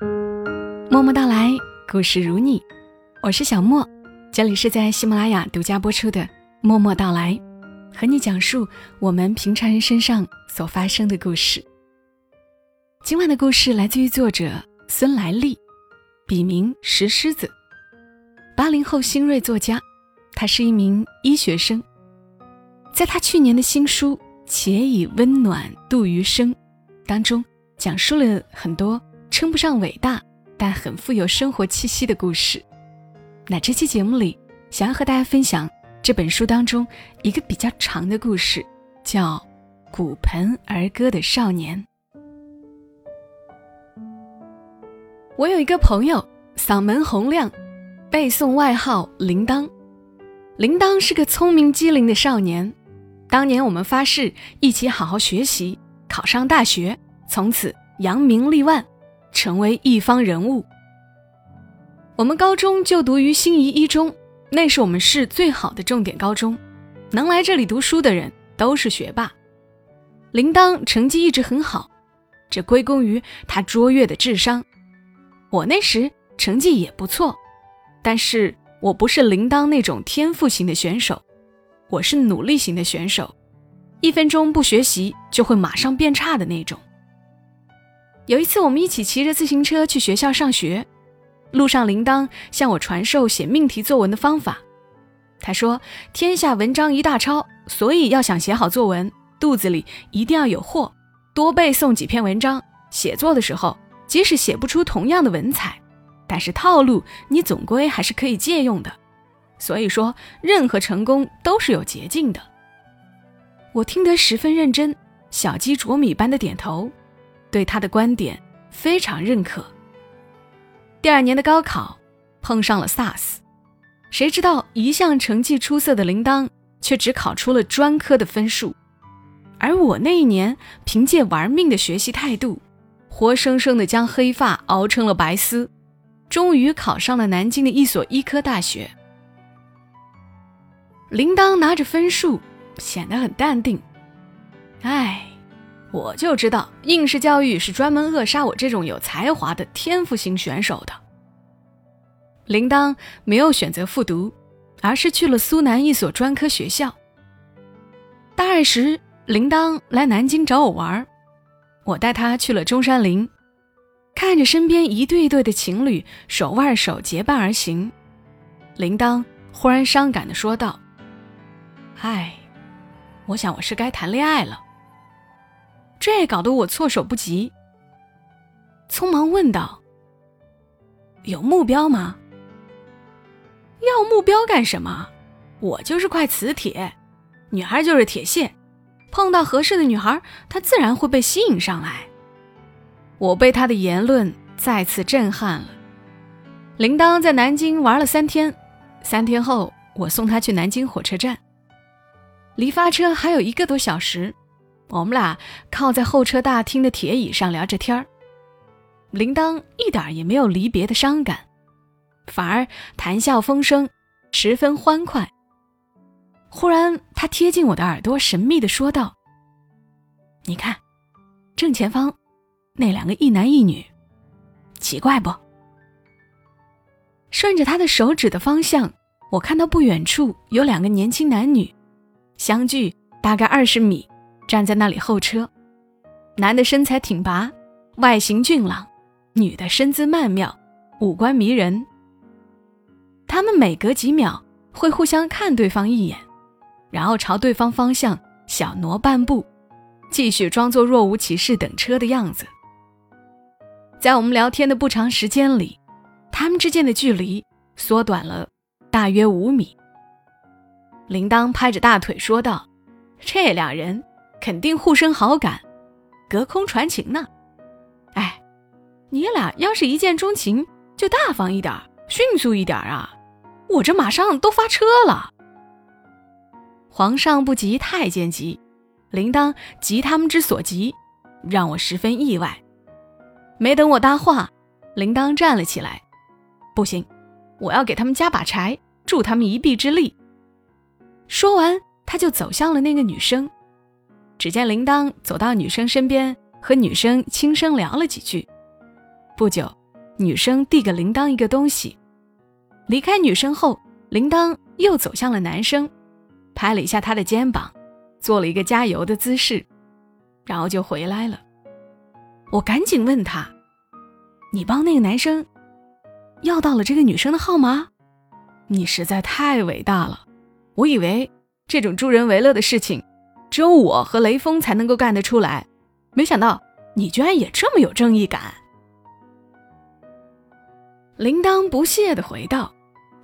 默默到来，故事如你，我是小莫，这里是在喜马拉雅独家播出的《默默到来》，和你讲述我们平常人身上所发生的故事。今晚的故事来自于作者孙来丽，笔名石狮子，八零后新锐作家，他是一名医学生，在他去年的新书《且以温暖度余生》当中。讲述了很多称不上伟大，但很富有生活气息的故事。那这期节目里，想要和大家分享这本书当中一个比较长的故事，叫《骨盆儿歌的少年》。我有一个朋友，嗓门洪亮，背诵外号“铃铛”。铃铛是个聪明机灵的少年。当年我们发誓一起好好学习，考上大学。从此扬名立万，成为一方人物。我们高中就读于心仪一中，那是我们市最好的重点高中，能来这里读书的人都是学霸。铃铛成绩一直很好，这归功于他卓越的智商。我那时成绩也不错，但是我不是铃铛那种天赋型的选手，我是努力型的选手，一分钟不学习就会马上变差的那种。有一次，我们一起骑着自行车去学校上学，路上铃铛向我传授写命题作文的方法。他说：“天下文章一大抄，所以要想写好作文，肚子里一定要有货，多背诵几篇文章。写作的时候，即使写不出同样的文采，但是套路你总归还是可以借用的。所以说，任何成功都是有捷径的。”我听得十分认真，小鸡啄米般的点头。对他的观点非常认可。第二年的高考碰上了 SARS，谁知道一向成绩出色的铃铛却只考出了专科的分数，而我那一年凭借玩命的学习态度，活生生的将黑发熬成了白丝，终于考上了南京的一所医科大学。铃铛拿着分数显得很淡定，唉。我就知道应试教育是专门扼杀我这种有才华的天赋型选手的。铃铛没有选择复读，而是去了苏南一所专科学校。大二时，铃铛来南京找我玩，我带他去了中山陵，看着身边一对一对的情侣手挽手结伴而行，铃铛忽然伤感地说道：“唉，我想我是该谈恋爱了。”这搞得我措手不及，匆忙问道：“有目标吗？要目标干什么？我就是块磁铁，女孩就是铁屑，碰到合适的女孩，她自然会被吸引上来。”我被他的言论再次震撼了。铃铛在南京玩了三天，三天后我送他去南京火车站，离发车还有一个多小时。我们俩靠在候车大厅的铁椅上聊着天儿，铃铛一点也没有离别的伤感，反而谈笑风生，十分欢快。忽然，他贴近我的耳朵，神秘地说道：“你看，正前方那两个一男一女，奇怪不？”顺着他的手指的方向，我看到不远处有两个年轻男女，相距大概二十米。站在那里候车，男的身材挺拔，外形俊朗；女的身姿曼妙，五官迷人。他们每隔几秒会互相看对方一眼，然后朝对方方向小挪半步，继续装作若无其事等车的样子。在我们聊天的不长时间里，他们之间的距离缩短了大约五米。铃铛拍着大腿说道：“这俩人。”肯定互生好感，隔空传情呢。哎，你俩要是一见钟情，就大方一点，迅速一点啊！我这马上都发车了。皇上不急太监急，铃铛急他们之所急，让我十分意外。没等我搭话，铃铛站了起来。不行，我要给他们加把柴，助他们一臂之力。说完，他就走向了那个女生。只见铃铛走到女生身边，和女生轻声聊了几句。不久，女生递给铃铛一个东西。离开女生后，铃铛又走向了男生，拍了一下他的肩膀，做了一个加油的姿势，然后就回来了。我赶紧问他：“你帮那个男生要到了这个女生的号码？你实在太伟大了！我以为这种助人为乐的事情，只有我和雷锋才能够干得出来，没想到你居然也这么有正义感。”铃铛不屑地回道：“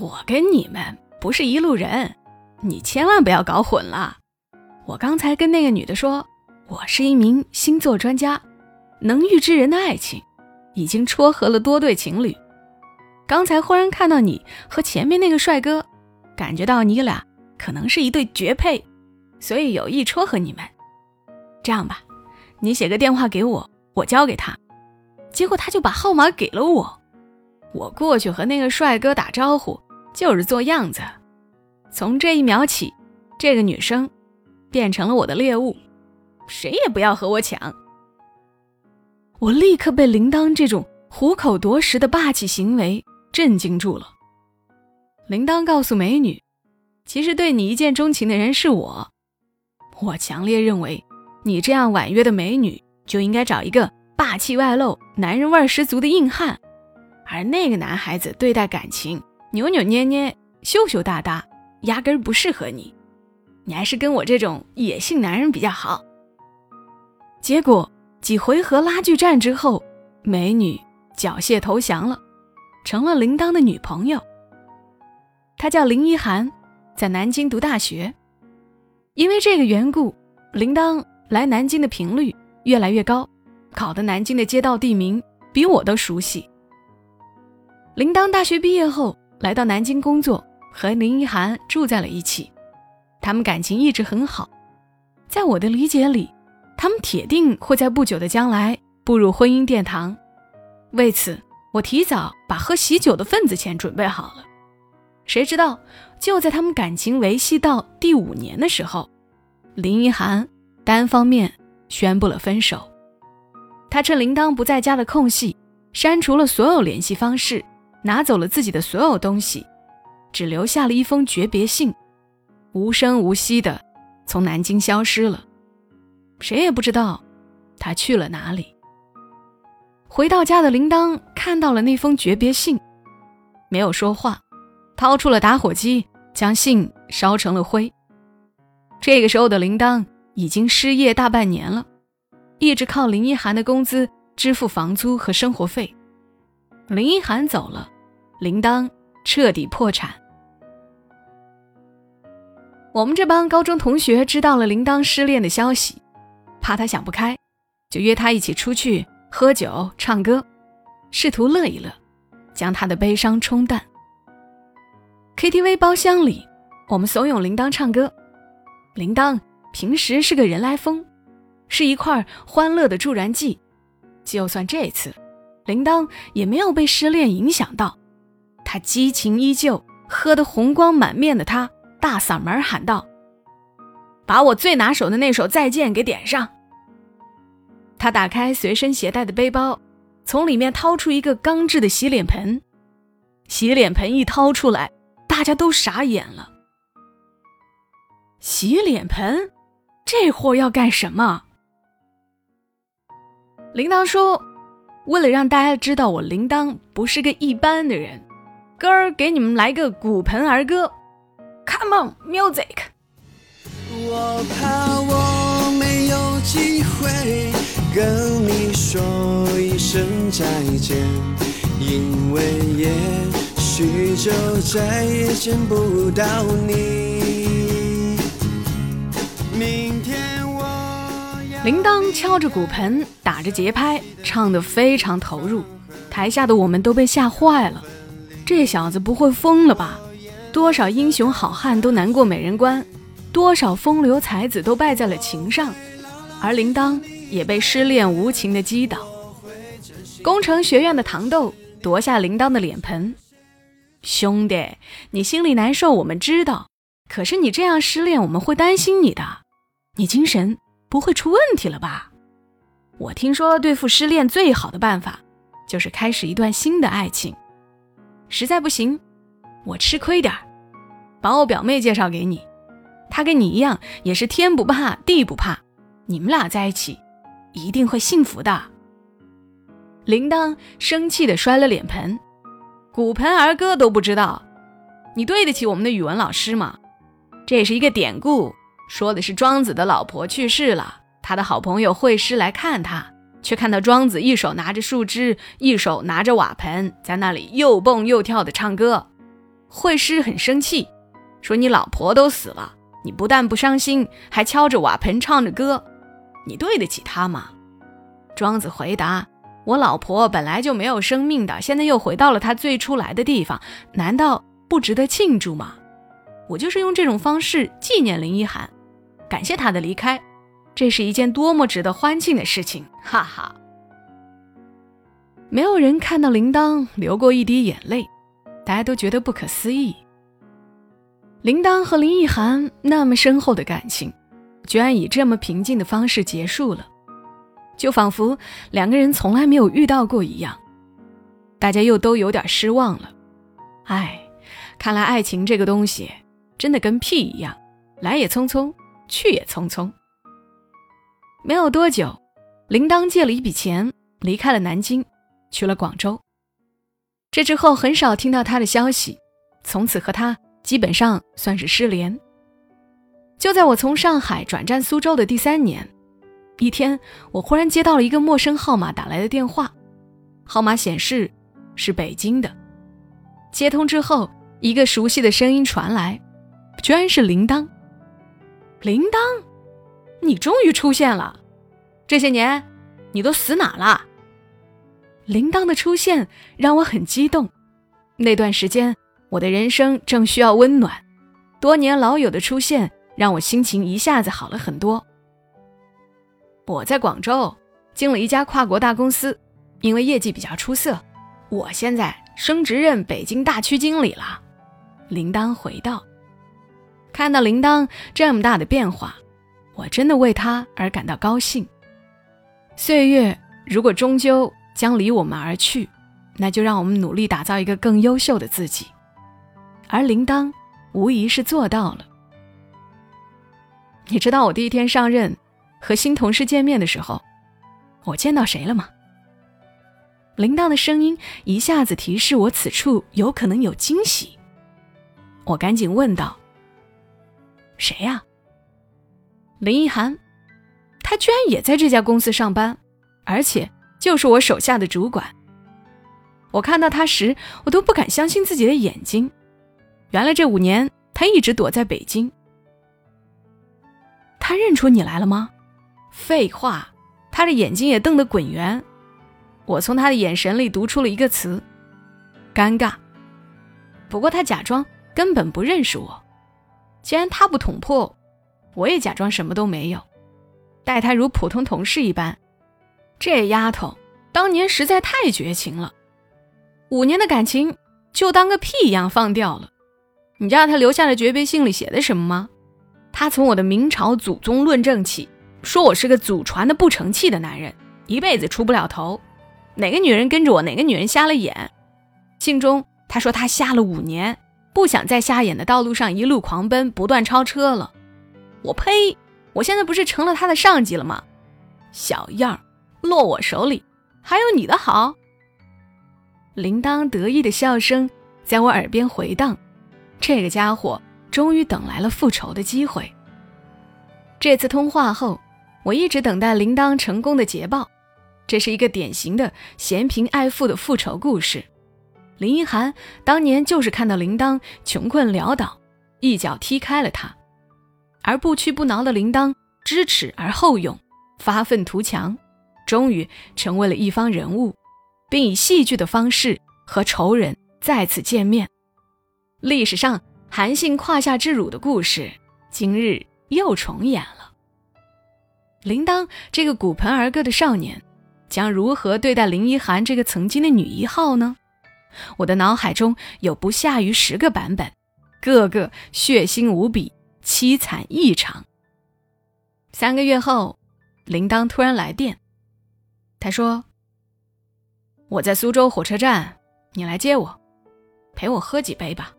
我跟你们不是一路人，你千万不要搞混了。我刚才跟那个女的说，我是一名星座专家，能预知人的爱情，已经撮合了多对情侣。刚才忽然看到你和前面那个帅哥，感觉到你俩可能是一对绝配，所以有意撮合你们。这样吧，你写个电话给我，我交给他。结果他就把号码给了我。”我过去和那个帅哥打招呼，就是做样子。从这一秒起，这个女生变成了我的猎物，谁也不要和我抢。我立刻被铃铛这种虎口夺食的霸气行为震惊住了。铃铛告诉美女，其实对你一见钟情的人是我。我强烈认为，你这样婉约的美女就应该找一个霸气外露、男人味十足的硬汉。而那个男孩子对待感情扭扭捏捏、羞羞答答，压根儿不适合你。你还是跟我这种野性男人比较好。结果几回合拉锯战之后，美女缴械投降了，成了铃铛的女朋友。她叫林一涵，在南京读大学。因为这个缘故，铃铛来南京的频率越来越高，搞得南京的街道地名比我都熟悉。铃铛大学毕业后来到南京工作，和林一涵住在了一起。他们感情一直很好，在我的理解里，他们铁定会在不久的将来步入婚姻殿堂。为此，我提早把喝喜酒的份子钱准备好了。谁知道，就在他们感情维系到第五年的时候，林一涵单方面宣布了分手。他趁铃铛不在家的空隙，删除了所有联系方式。拿走了自己的所有东西，只留下了一封诀别信，无声无息的从南京消失了。谁也不知道他去了哪里。回到家的铃铛看到了那封诀别信，没有说话，掏出了打火机将信烧成了灰。这个时候的铃铛已经失业大半年了，一直靠林一涵的工资支付房租和生活费。林一涵走了。铃铛彻底破产。我们这帮高中同学知道了铃铛失恋的消息，怕他想不开，就约他一起出去喝酒、唱歌，试图乐一乐，将他的悲伤冲淡。KTV 包厢里，我们怂恿铃铛唱歌。铃铛平时是个人来疯，是一块欢乐的助燃剂。就算这次，铃铛也没有被失恋影响到。他激情依旧，喝得红光满面的他，大嗓门喊道：“把我最拿手的那首《再见》给点上。”他打开随身携带的背包，从里面掏出一个钢制的洗脸盆。洗脸盆一掏出来，大家都傻眼了。洗脸盆，这货要干什么？铃铛说：“为了让大家知道我铃铛不是个一般的人。”歌儿给你们来个骨盆儿歌，Come on music。我怕我没有机会跟你说一声再见，因为也许就再也见不到你。明天我铃铛敲着骨盆，打着节拍，唱得非常投入，台下的我们都被吓坏了。这小子不会疯了吧？多少英雄好汉都难过美人关，多少风流才子都败在了情上，而铃铛也被失恋无情的击倒。工程学院的糖豆夺下铃铛的脸盆，兄弟，你心里难受，我们知道。可是你这样失恋，我们会担心你的。你精神不会出问题了吧？我听说对付失恋最好的办法，就是开始一段新的爱情。实在不行，我吃亏点儿，把我表妹介绍给你，她跟你一样，也是天不怕地不怕，你们俩在一起，一定会幸福的。铃铛生气地摔了脸盆，骨盆儿歌都不知道，你对得起我们的语文老师吗？这是一个典故，说的是庄子的老婆去世了，他的好朋友惠施来看他。却看到庄子一手拿着树枝，一手拿着瓦盆，在那里又蹦又跳的唱歌。惠施很生气，说：“你老婆都死了，你不但不伤心，还敲着瓦盆唱着歌，你对得起她吗？”庄子回答：“我老婆本来就没有生命的，现在又回到了她最初来的地方，难道不值得庆祝吗？我就是用这种方式纪念林一涵，感谢她的离开。”这是一件多么值得欢庆的事情，哈哈！没有人看到铃铛流过一滴眼泪，大家都觉得不可思议。铃铛和林奕涵那么深厚的感情，居然以这么平静的方式结束了，就仿佛两个人从来没有遇到过一样。大家又都有点失望了。唉，看来爱情这个东西真的跟屁一样，来也匆匆，去也匆匆。没有多久，铃铛借了一笔钱，离开了南京，去了广州。这之后很少听到他的消息，从此和他基本上算是失联。就在我从上海转战苏州的第三年，一天，我忽然接到了一个陌生号码打来的电话，号码显示是北京的。接通之后，一个熟悉的声音传来，居然是铃铛。铃铛。你终于出现了，这些年你都死哪了？铃铛的出现让我很激动。那段时间，我的人生正需要温暖，多年老友的出现让我心情一下子好了很多。我在广州进了一家跨国大公司，因为业绩比较出色，我现在升职任北京大区经理了。铃铛回道：“看到铃铛这么大的变化。”我真的为他而感到高兴。岁月如果终究将离我们而去，那就让我们努力打造一个更优秀的自己。而铃铛无疑是做到了。你知道我第一天上任和新同事见面的时候，我见到谁了吗？铃铛的声音一下子提示我此处有可能有惊喜。我赶紧问道：“谁呀？”林一涵，他居然也在这家公司上班，而且就是我手下的主管。我看到他时，我都不敢相信自己的眼睛。原来这五年他一直躲在北京。他认出你来了吗？废话，他的眼睛也瞪得滚圆。我从他的眼神里读出了一个词：尴尬。不过他假装根本不认识我。既然他不捅破。我也假装什么都没有，待她如普通同事一般。这丫头当年实在太绝情了，五年的感情就当个屁一样放掉了。你知道她留下的诀别信里写的什么吗？她从我的明朝祖宗论证起，说我是个祖传的不成器的男人，一辈子出不了头。哪个女人跟着我，哪个女人瞎了眼。信中他说他瞎了五年，不想在瞎眼的道路上一路狂奔，不断超车了。我呸！我现在不是成了他的上级了吗？小样儿，落我手里还有你的好。铃铛得意的笑声在我耳边回荡。这个家伙终于等来了复仇的机会。这次通话后，我一直等待铃铛成功的捷报。这是一个典型的嫌贫爱富的复仇故事。林一涵当年就是看到铃铛穷困潦倒，一脚踢开了他。而不屈不挠的铃铛，知耻而后勇，发愤图强，终于成为了一方人物，并以戏剧的方式和仇人再次见面。历史上韩信胯下之辱的故事，今日又重演了。铃铛这个骨盆儿歌的少年，将如何对待林一涵这个曾经的女一号呢？我的脑海中有不下于十个版本，个个血腥无比。凄惨异常。三个月后，铃铛突然来电，他说：“我在苏州火车站，你来接我，陪我喝几杯吧。